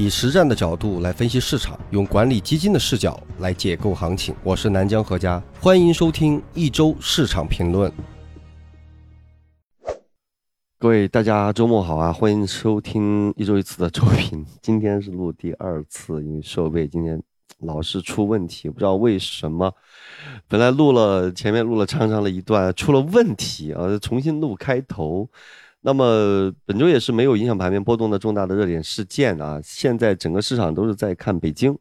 以实战的角度来分析市场，用管理基金的视角来解构行情。我是南江何家，欢迎收听一周市场评论。各位大家周末好啊！欢迎收听一周一次的周评。今天是录第二次，因为设备今天老是出问题，不知道为什么。本来录了前面录了长长的一段，出了问题啊，重新录开头。那么本周也是没有影响盘面波动的重大的热点事件啊。现在整个市场都是在看北京，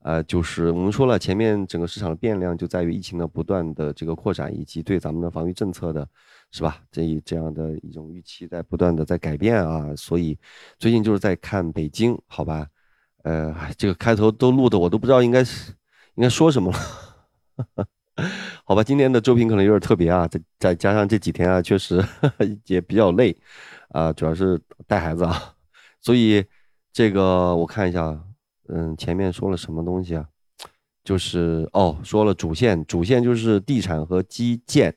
呃，就是我们说了，前面整个市场的变量就在于疫情的不断的这个扩展，以及对咱们的防御政策的，是吧？这一这样的一种预期在不断的在改变啊。所以最近就是在看北京，好吧？呃，这个开头都录的我都不知道应该是应该说什么了。好吧，今天的周评可能有点特别啊，再再加上这几天啊，确实 也比较累啊，主要是带孩子啊，所以这个我看一下，嗯，前面说了什么东西啊？就是哦，说了主线，主线就是地产和基建。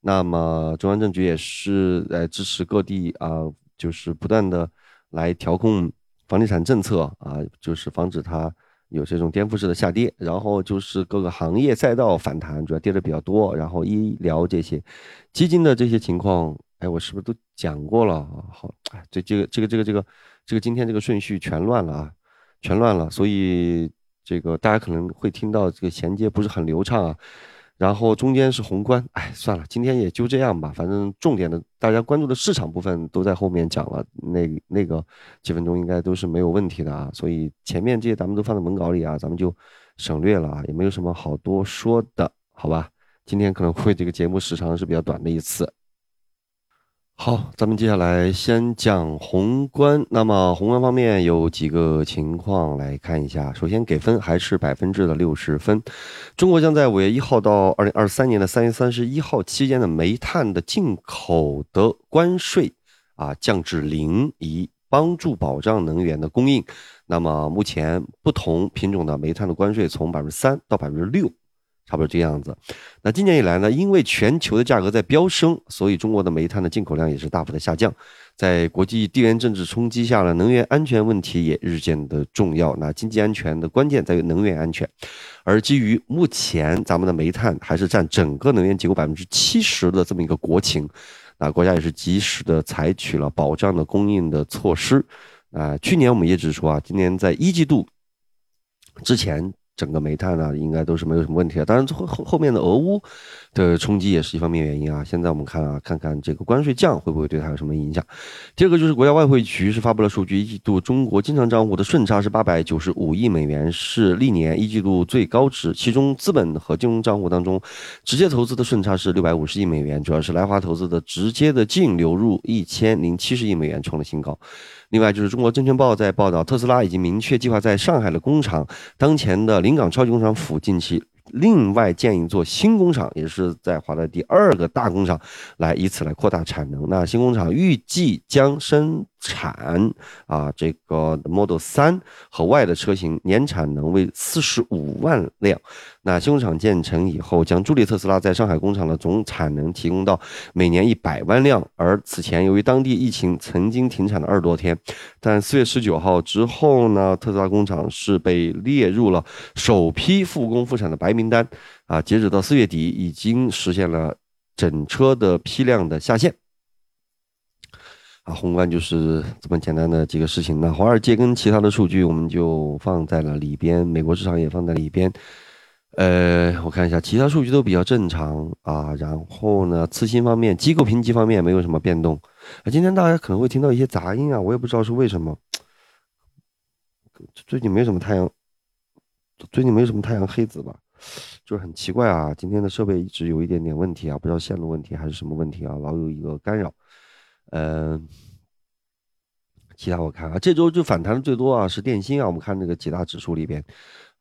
那么中央政局也是来支持各地啊，就是不断的来调控房地产政策啊，就是防止它。有这种颠覆式的下跌，然后就是各个行业赛道反弹，主要跌的比较多。然后医疗这些基金的这些情况，哎，我是不是都讲过了？好，哎，这这个这个这个这个这个今天这个顺序全乱了啊，全乱了。所以这个大家可能会听到这个衔接不是很流畅啊。然后中间是宏观，哎，算了，今天也就这样吧。反正重点的，大家关注的市场部分都在后面讲了，那那个几分钟应该都是没有问题的啊。所以前面这些咱们都放在文稿里啊，咱们就省略了啊，也没有什么好多说的，好吧？今天可能会这个节目时长是比较短的一次。好，咱们接下来先讲宏观。那么宏观方面有几个情况来看一下。首先给分还是百分之的六十分。中国将在五月一号到二零二三年的三月三十一号期间的煤炭的进口的关税啊降至零，以帮助保障能源的供应。那么目前不同品种的煤炭的关税从百分之三到百分之六。差不多这样子，那今年以来呢，因为全球的价格在飙升，所以中国的煤炭的进口量也是大幅的下降。在国际地缘政治冲击下呢，能源安全问题也日渐的重要。那经济安全的关键在于能源安全，而基于目前咱们的煤炭还是占整个能源结构百分之七十的这么一个国情，那国家也是及时的采取了保障的供应的措施。啊，去年我们也指出啊，今年在一季度之前。整个煤炭呢，应该都是没有什么问题的。当然，后后后面的俄乌的冲击也是一方面原因啊。现在我们看啊，看看这个关税降会不会对它有什么影响。第二个就是国家外汇局是发布了数据，一季度中国经常账户的顺差是八百九十五亿美元，是历年一季度最高值。其中资本和金融账户当中，直接投资的顺差是六百五十亿美元，主要是来华投资的直接的净流入一千零七十亿美元创了新高。另外就是中国证券报在报道，特斯拉已经明确计划在上海的工厂，当前的临港超级工厂附近其另外建一座新工厂，也是在华的第二个大工厂，来以此来扩大产能。那新工厂预计将生产啊这个 Model 三和 Y 的车型，年产能为四十五万辆。那新工厂建成以后，将助力特斯拉在上海工厂的总产能提供到每年一百万辆。而此前由于当地疫情曾经停产了二十多天，但四月十九号之后呢，特斯拉工厂是被列入了首批复工复产的白名单。啊，截止到四月底，已经实现了整车的批量的下线。啊，宏观就是这么简单的几个事情。那华尔街跟其他的数据，我们就放在了里边，美国市场也放在里边。呃，我看一下，其他数据都比较正常啊。然后呢，次新方面，机构评级方面没有什么变动。啊，今天大家可能会听到一些杂音啊，我也不知道是为什么。最近没什么太阳，最近没什么太阳黑子吧？就是很奇怪啊，今天的设备一直有一点点问题啊，不知道线路问题还是什么问题啊，老有一个干扰。嗯，其他我看啊，这周就反弹的最多啊是电芯啊，我们看那个几大指数里边。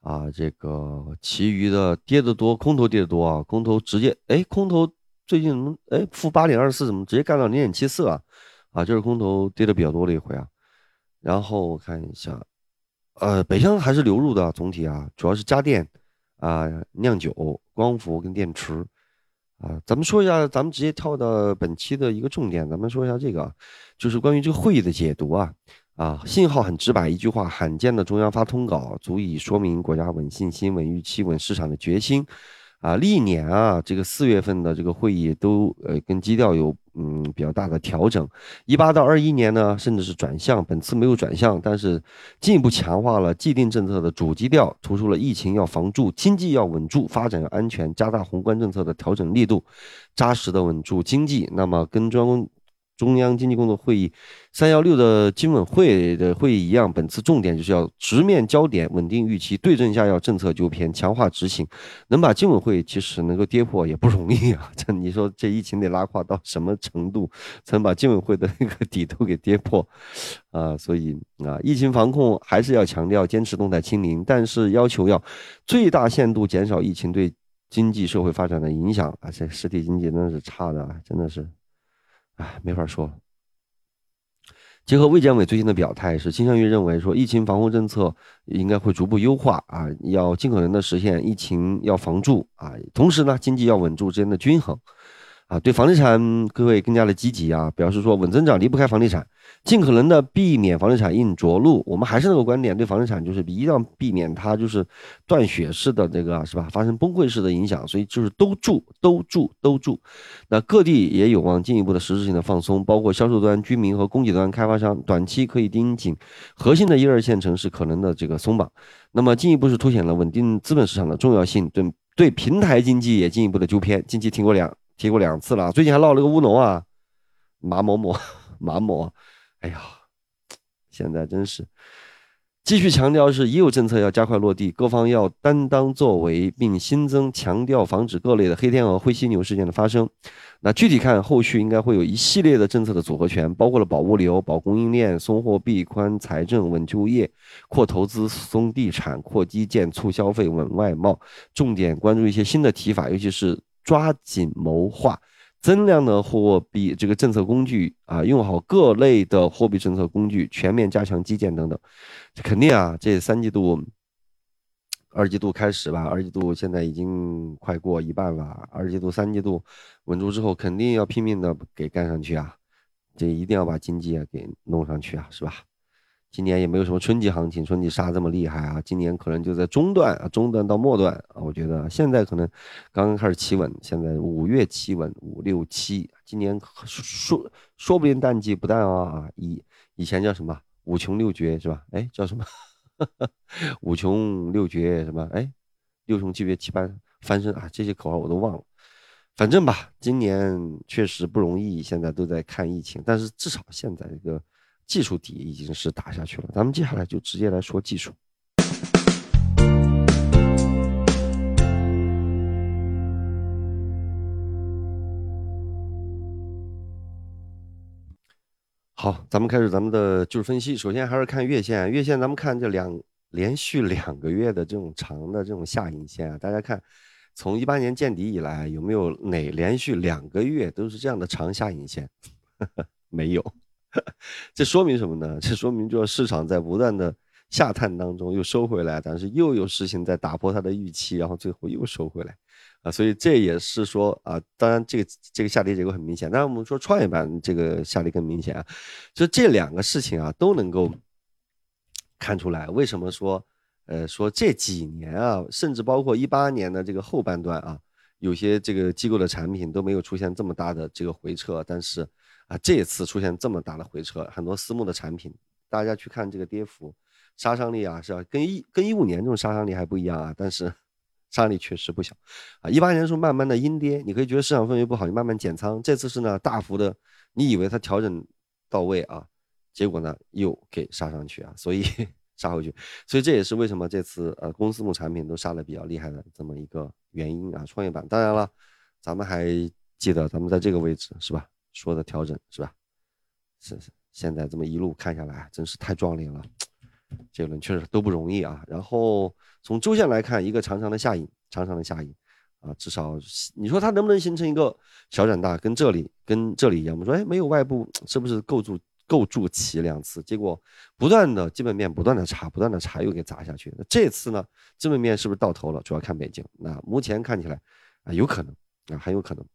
啊，这个其余的跌得多，空头跌得多啊，空头直接哎，空头最近怎么哎负八点二四，怎么直接干到零点七四啊？啊，就是空头跌的比较多的一回啊。然后我看一下，呃，北向还是流入的，总体啊，主要是家电啊、酿酒、光伏跟电池啊。咱们说一下，咱们直接跳到本期的一个重点，咱们说一下这个，就是关于这个会议的解读啊。啊，信号很直白，一句话，罕见的中央发通稿，足以说明国家稳信心、稳预期、稳市场的决心。啊，历年啊，这个四月份的这个会议都呃跟基调有嗯比较大的调整。一八到二一年呢，甚至是转向，本次没有转向，但是进一步强化了既定政策的主基调，突出了疫情要防住，经济要稳住，发展要安全，加大宏观政策的调整力度，扎实的稳住经济。那么跟中央。中央经济工作会议三幺六的经稳会的会议一样，本次重点就是要直面焦点，稳定预期，对症下药，政策纠偏，强化执行。能把经稳会其实能够跌破也不容易啊！这你说这疫情得拉胯到什么程度，才能把经稳会的那个底都给跌破啊？所以啊，疫情防控还是要强调坚持动态清零，但是要求要最大限度减少疫情对经济社会发展的影响啊！这实体经济真的是差的，真的是。哎，没法说。结合卫健委最近的表态，是倾向于认为说，疫情防控政策应该会逐步优化啊，要尽可能的实现疫情要防住啊，同时呢，经济要稳住之间的均衡。啊，对房地产各位更加的积极啊，表示说稳增长离不开房地产，尽可能的避免房地产硬着陆。我们还是那个观点，对房地产就是一定要避免它就是断血式的这个是吧，发生崩溃式的影响。所以就是都住都住都住。那各地也有望进一步的实质性的放松，包括销售端、居民和供给端开发商，短期可以盯紧核心的一二线城市可能的这个松绑。那么进一步是凸显了稳定资本市场的重要性，对对平台经济也进一步的纠偏。近期听过两。提过两次了，最近还闹了个乌龙啊，马某某，马某，哎呀，现在真是继续强调是已有政策要加快落地，各方要担当作为，并新增强调防止各类的黑天鹅、灰犀牛事件的发生。那具体看，后续应该会有一系列的政策的组合拳，包括了保物流、保供应链、松货币、宽财政、稳就业、扩投资、松地产、扩基建、促消费、稳外贸，重点关注一些新的提法，尤其是。抓紧谋划增量的货币这个政策工具啊，用好各类的货币政策工具，全面加强基建等等。肯定啊，这三季度、二季度开始吧，二季度现在已经快过一半了。二季度、三季度稳住之后，肯定要拼命的给干上去啊！这一定要把经济啊给弄上去啊，是吧？今年也没有什么春季行情，春季杀这么厉害啊！今年可能就在中段啊，中段到末段啊，我觉得现在可能刚刚开始企稳，现在五月企稳五六七，今年说说不定淡季不淡啊！以以前叫什么五穷六绝是吧？哎，叫什么 五穷六绝什么？哎，六穷七绝七翻翻身啊！这些口号我都忘了，反正吧，今年确实不容易，现在都在看疫情，但是至少现在这个。技术底已经是打下去了，咱们接下来就直接来说技术。好，咱们开始咱们的技术分析。首先还是看月线，月线咱们看这两连续两个月的这种长的这种下影线啊，大家看，从一八年见底以来，有没有哪连续两个月都是这样的长下影线？没有。这说明什么呢？这说明就是市场在不断的下探当中又收回来，但是又有事情在打破它的预期，然后最后又收回来，啊，所以这也是说啊，当然这个这个下跌结构很明显，但是我们说创业板这个下跌更明显啊，就这两个事情啊都能够看出来，为什么说呃说这几年啊，甚至包括一八年的这个后半段啊，有些这个机构的产品都没有出现这么大的这个回撤，但是。啊，这次出现这么大的回撤，很多私募的产品，大家去看这个跌幅，杀伤力啊，是吧？跟一跟一五年这种杀伤力还不一样啊，但是杀伤力确实不小啊。一八年的时候慢慢的阴跌，你可以觉得市场氛围不好，你慢慢减仓。这次是呢大幅的，你以为它调整到位啊，结果呢又给杀上去啊，所以杀回去，所以这也是为什么这次呃公司募产品都杀的比较厉害的这么一个原因啊。创业板当然了，咱们还记得咱们在这个位置是吧？说的调整是吧？是是，现在这么一路看下来，真是太壮丽了。这一轮确实都不容易啊。然后从周线来看，一个长长的下影，长长的下影啊，至少你说它能不能形成一个小转大，跟这里跟这里一样？我们说，哎，没有外部是不是构筑构筑起两次？结果不断的基本面不断的查，不断的查又给砸下去。那这次呢，基本面是不是到头了？主要看北京。那目前看起来啊，有可能啊，很有可能。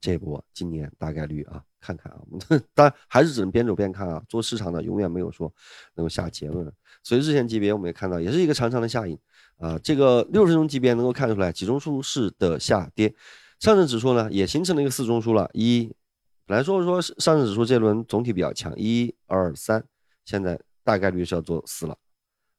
这波今年大概率啊，看看啊。当然还是只能边走边看啊。做市场的永远没有说能够下结论。所以日线级别我们也看到，也是一个长长的下影啊。这个六十分钟级别能够看出来，集中数式的下跌。上证指数呢也形成了一个四中枢了，一来说说上证指数这轮总体比较强，一二三，现在大概率是要做四了。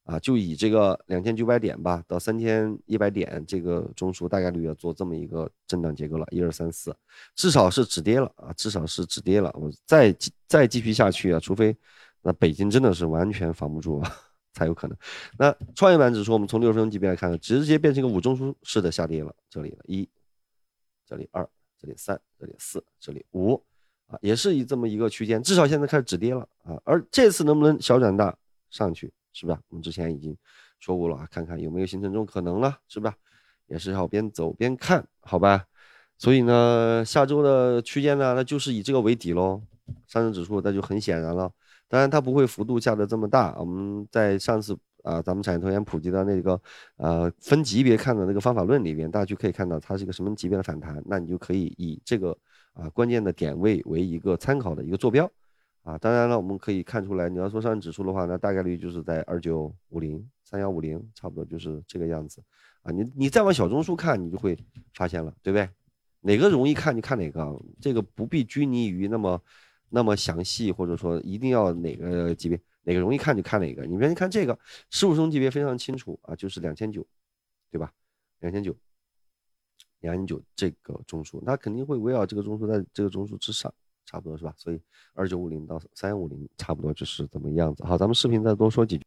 啊，就以这个两千九百点吧，到三千一百点这个中枢，大概率要做这么一个震荡结构了，一二三四，至少是止跌了啊，至少是止跌了。我再再继续下去啊，除非那北京真的是完全防不住啊，才有可能。那创业板指数，我们从六十分钟级别来看，直接变成一个五中枢式的下跌了，这里了一，这里二，这里三，这里四，这里五，啊，也是以这么一个区间，至少现在开始止跌了啊。而这次能不能小转大上去？是吧？我们之前已经说过了啊，看看有没有形成这种可能了，是吧？也是要边走边看，好吧？所以呢，下周的区间呢，那就是以这个为底喽。上证指数那就很显然了，当然它不会幅度下的这么大。我们在上次啊，咱们产业投研普及的那个呃分级别看的那个方法论里边，大家就可以看到它是一个什么级别的反弹，那你就可以以这个啊关键的点位为一个参考的一个坐标。啊，当然了，我们可以看出来，你要说上证指数的话，那大概率就是在二九五零、三幺五零，差不多就是这个样子。啊，你你再往小中枢看，你就会发现了，对不对？哪个容易看就看哪个，这个不必拘泥于那么那么详细，或者说一定要哪个级别，哪个容易看就看哪个。你别看这个十五升级别非常清楚啊，就是两千九，对吧？两千九，两千九这个中枢，它肯定会围绕这个中枢在这个中枢之上。差不多是吧，所以二九五零到三幺五零差不多就是这么样子。好，咱们视频再多说几句。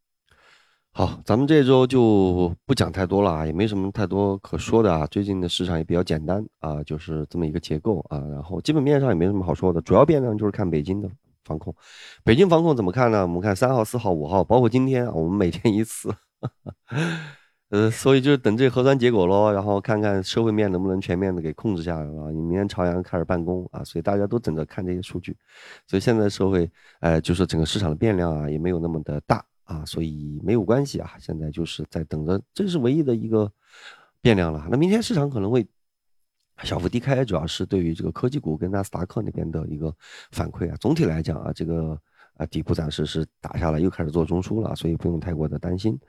好，咱们这周就不讲太多了啊，也没什么太多可说的啊。最近的市场也比较简单啊，就是这么一个结构啊。然后基本面上也没什么好说的，主要变量就是看北京的防控。北京防控怎么看呢？我们看三号、四号、五号，包括今天啊，我们每天一次。呃，所以就是等这核酸结果喽，然后看看社会面能不能全面的给控制下来了。你明天朝阳开始办公啊，所以大家都等着看这些数据。所以现在社会，呃，就是整个市场的变量啊，也没有那么的大啊，所以没有关系啊。现在就是在等着，这是唯一的一个变量了。那明天市场可能会小幅低开，主要是对于这个科技股跟纳斯达克那边的一个反馈啊。总体来讲啊，这个啊底部暂时是打下来，又开始做中枢了，所以不用太过的担心。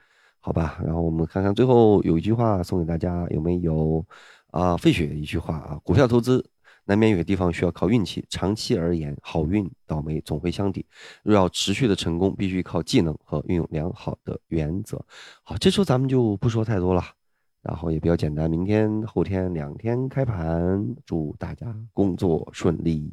好吧，然后我们看看最后有一句话送给大家，有没有啊？费雪一句话啊，股票投资难免有些地方需要靠运气，长期而言，好运倒霉总会相抵。若要持续的成功，必须靠技能和运用良好的原则。好，这时候咱们就不说太多了，然后也比较简单，明天后天两天开盘，祝大家工作顺利。